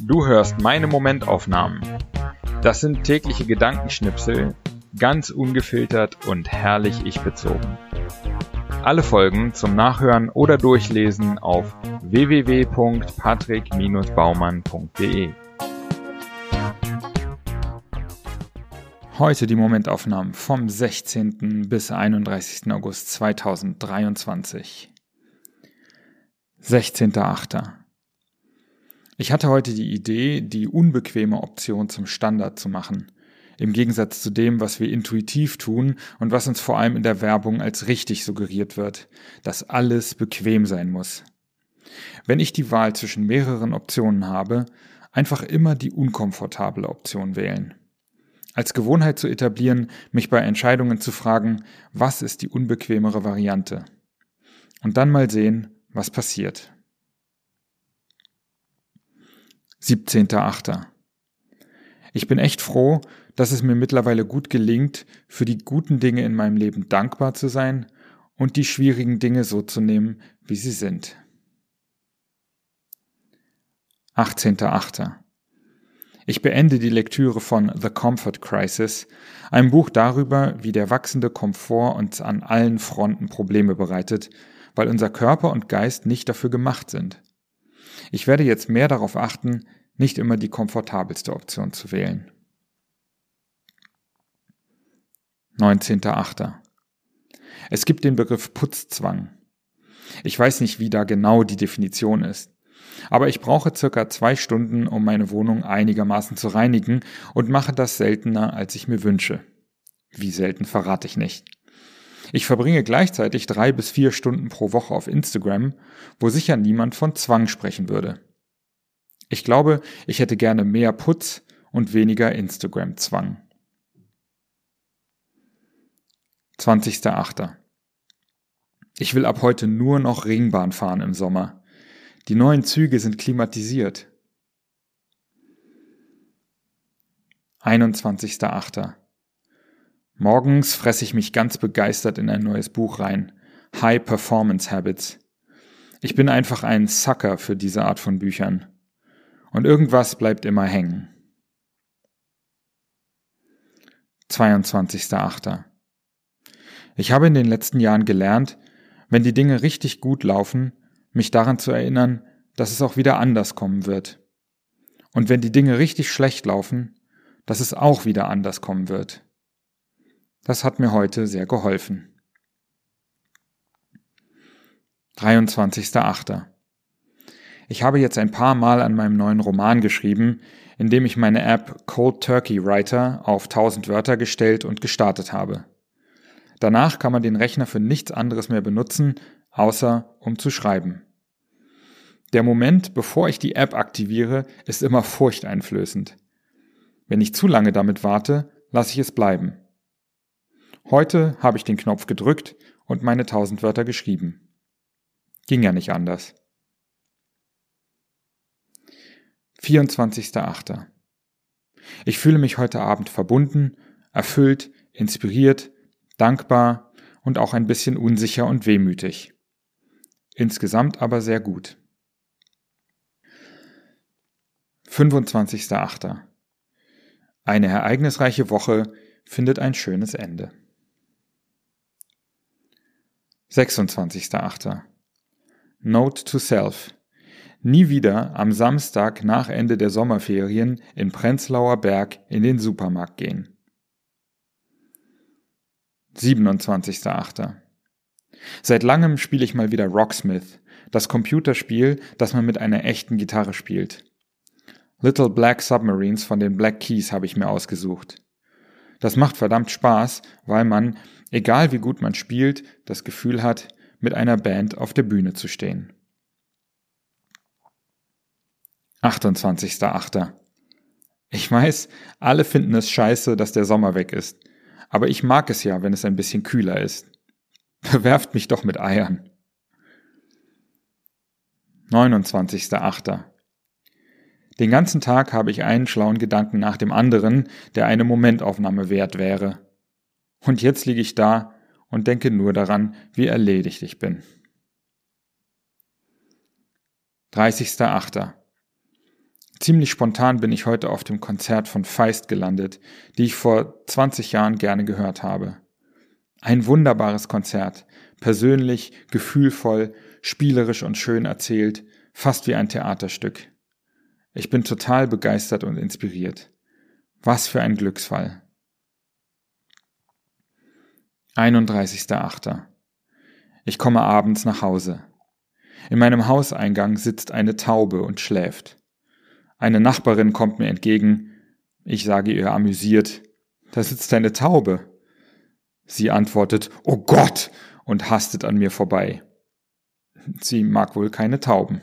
Du hörst meine Momentaufnahmen. Das sind tägliche Gedankenschnipsel, ganz ungefiltert und herrlich ich bezogen. Alle Folgen zum Nachhören oder Durchlesen auf www.patrick-baumann.de. Heute die Momentaufnahmen vom 16. bis 31. August 2023. 16.8. Ich hatte heute die Idee, die unbequeme Option zum Standard zu machen. Im Gegensatz zu dem, was wir intuitiv tun und was uns vor allem in der Werbung als richtig suggeriert wird, dass alles bequem sein muss. Wenn ich die Wahl zwischen mehreren Optionen habe, einfach immer die unkomfortable Option wählen. Als Gewohnheit zu etablieren, mich bei Entscheidungen zu fragen, was ist die unbequemere Variante? Und dann mal sehen, was passiert. 17.8. Ich bin echt froh, dass es mir mittlerweile gut gelingt, für die guten Dinge in meinem Leben dankbar zu sein und die schwierigen Dinge so zu nehmen, wie sie sind. 18.8. Ich beende die Lektüre von The Comfort Crisis, einem Buch darüber, wie der wachsende Komfort uns an allen Fronten Probleme bereitet, weil unser Körper und Geist nicht dafür gemacht sind. Ich werde jetzt mehr darauf achten, nicht immer die komfortabelste Option zu wählen. 19.8. Es gibt den Begriff Putzzwang. Ich weiß nicht, wie da genau die Definition ist. Aber ich brauche circa zwei Stunden, um meine Wohnung einigermaßen zu reinigen und mache das seltener, als ich mir wünsche. Wie selten verrate ich nicht. Ich verbringe gleichzeitig drei bis vier Stunden pro Woche auf Instagram, wo sicher niemand von Zwang sprechen würde. Ich glaube, ich hätte gerne mehr Putz und weniger Instagram-Zwang. 20.8. Ich will ab heute nur noch Ringbahn fahren im Sommer. Die neuen Züge sind klimatisiert. 21.8. Morgens fresse ich mich ganz begeistert in ein neues Buch rein. High Performance Habits. Ich bin einfach ein Sucker für diese Art von Büchern. Und irgendwas bleibt immer hängen. 22.8. Ich habe in den letzten Jahren gelernt, wenn die Dinge richtig gut laufen, mich daran zu erinnern, dass es auch wieder anders kommen wird. Und wenn die Dinge richtig schlecht laufen, dass es auch wieder anders kommen wird. Das hat mir heute sehr geholfen. 23.8. Ich habe jetzt ein paar Mal an meinem neuen Roman geschrieben, indem ich meine App Cold Turkey Writer auf 1000 Wörter gestellt und gestartet habe. Danach kann man den Rechner für nichts anderes mehr benutzen, außer um zu schreiben. Der Moment, bevor ich die App aktiviere, ist immer furchteinflößend. Wenn ich zu lange damit warte, lasse ich es bleiben. Heute habe ich den Knopf gedrückt und meine 1000 Wörter geschrieben. Ging ja nicht anders. 24.8. Ich fühle mich heute Abend verbunden, erfüllt, inspiriert, dankbar und auch ein bisschen unsicher und wehmütig. Insgesamt aber sehr gut. 25.8. Eine ereignisreiche Woche findet ein schönes Ende. 26.8. Note to Self. Nie wieder am Samstag nach Ende der Sommerferien in Prenzlauer Berg in den Supermarkt gehen. 27.8. Seit langem spiele ich mal wieder Rocksmith, das Computerspiel, das man mit einer echten Gitarre spielt. Little Black Submarines von den Black Keys habe ich mir ausgesucht. Das macht verdammt Spaß, weil man, egal wie gut man spielt, das Gefühl hat, mit einer Band auf der Bühne zu stehen. 28.8. Ich weiß, alle finden es scheiße, dass der Sommer weg ist. Aber ich mag es ja, wenn es ein bisschen kühler ist. Bewerft mich doch mit Eiern. 29.8. Den ganzen Tag habe ich einen schlauen Gedanken nach dem anderen, der eine Momentaufnahme wert wäre. Und jetzt liege ich da und denke nur daran, wie erledigt ich bin. 30.8. Ziemlich spontan bin ich heute auf dem Konzert von Feist gelandet, die ich vor 20 Jahren gerne gehört habe. Ein wunderbares Konzert, persönlich, gefühlvoll, spielerisch und schön erzählt, fast wie ein Theaterstück. Ich bin total begeistert und inspiriert. Was für ein Glücksfall. 31.8. Ich komme abends nach Hause. In meinem Hauseingang sitzt eine Taube und schläft. Eine Nachbarin kommt mir entgegen. Ich sage ihr amüsiert, da sitzt eine Taube. Sie antwortet, Oh Gott, und hastet an mir vorbei. Sie mag wohl keine Tauben.